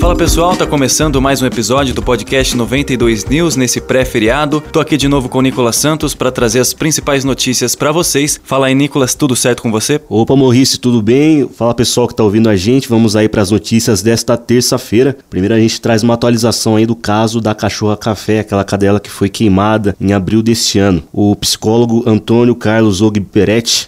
Fala pessoal, tá começando mais um episódio do podcast 92 News nesse pré-feriado. Tô aqui de novo com o Nicolas Santos para trazer as principais notícias para vocês. Fala aí, Nicolas, tudo certo com você? Opa, Morrice, tudo bem? Fala pessoal que tá ouvindo a gente. Vamos aí para as notícias desta terça-feira. Primeiro a gente traz uma atualização aí do caso da cachorra café, aquela cadela que foi queimada em abril deste ano. O psicólogo Antônio Carlos Og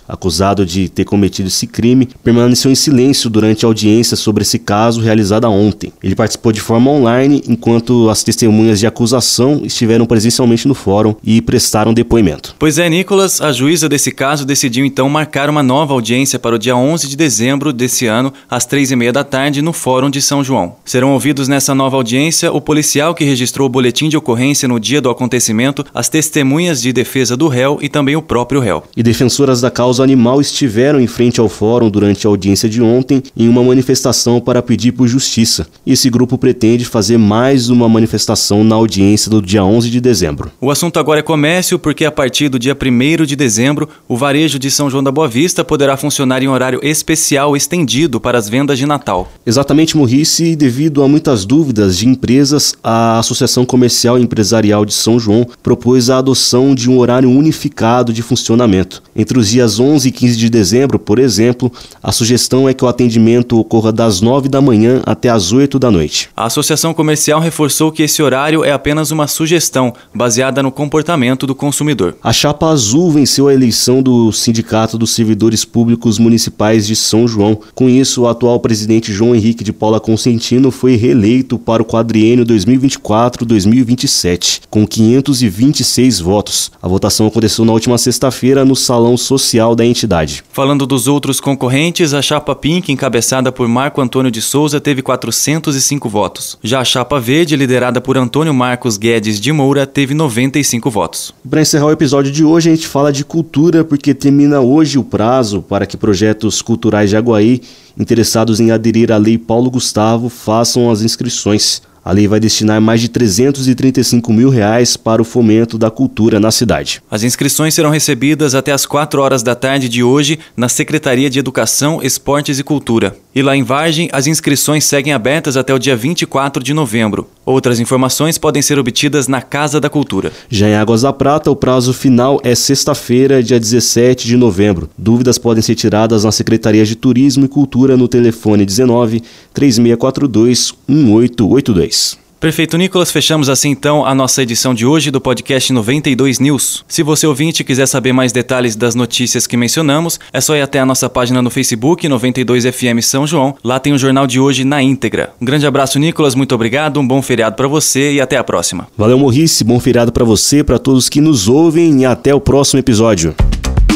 acusado de ter cometido esse crime, permaneceu em silêncio durante a audiência sobre esse caso realizada ontem. Ele participou de forma online, enquanto as testemunhas de acusação estiveram presencialmente no fórum e prestaram depoimento. Pois é, Nicolas, a juíza desse caso decidiu então marcar uma nova audiência para o dia 11 de dezembro desse ano, às três e meia da tarde, no Fórum de São João. Serão ouvidos nessa nova audiência o policial que registrou o boletim de ocorrência no dia do acontecimento, as testemunhas de defesa do réu e também o próprio réu. E defensoras da causa animal estiveram em frente ao fórum durante a audiência de ontem em uma manifestação para pedir por justiça. E esse grupo pretende fazer mais uma manifestação na audiência do dia 11 de dezembro. O assunto agora é comércio, porque a partir do dia 1 de dezembro, o varejo de São João da Boa Vista poderá funcionar em horário especial estendido para as vendas de Natal. Exatamente, Morrice, devido a muitas dúvidas de empresas, a Associação Comercial e Empresarial de São João propôs a adoção de um horário unificado de funcionamento. Entre os dias 11 e 15 de dezembro, por exemplo, a sugestão é que o atendimento ocorra das 9 da manhã até as 8 da noite. A Associação Comercial reforçou que esse horário é apenas uma sugestão, baseada no comportamento do consumidor. A Chapa Azul venceu a eleição do Sindicato dos Servidores Públicos Municipais de São João. Com isso, o atual presidente João Henrique de Paula Consentino foi reeleito para o quadriênio 2024-2027, com 526 votos. A votação aconteceu na última sexta-feira no Salão Social da entidade. Falando dos outros concorrentes, a Chapa Pink, encabeçada por Marco Antônio de Souza, teve 400 205 votos. Já a chapa verde, liderada por Antônio Marcos Guedes de Moura, teve 95 votos. Para encerrar o episódio de hoje, a gente fala de cultura, porque termina hoje o prazo para que projetos culturais de Aguaí interessados em aderir à Lei Paulo Gustavo façam as inscrições. A lei vai destinar mais de 335 mil reais para o fomento da cultura na cidade. As inscrições serão recebidas até as 4 horas da tarde de hoje na Secretaria de Educação, Esportes e Cultura. E lá em Vargem, as inscrições seguem abertas até o dia 24 de novembro. Outras informações podem ser obtidas na Casa da Cultura. Já em Águas da Prata, o prazo final é sexta-feira, dia 17 de novembro. Dúvidas podem ser tiradas na Secretaria de Turismo e Cultura no telefone 19 3642 1882. Perfeito, Nicolas. Fechamos assim então a nossa edição de hoje do podcast 92 News. Se você ouvinte quiser saber mais detalhes das notícias que mencionamos, é só ir até a nossa página no Facebook 92FM São João. Lá tem o jornal de hoje na íntegra. Um grande abraço, Nicolas. Muito obrigado. Um bom feriado para você e até a próxima. Valeu, Morrice. Bom feriado para você, para todos que nos ouvem e até o próximo episódio.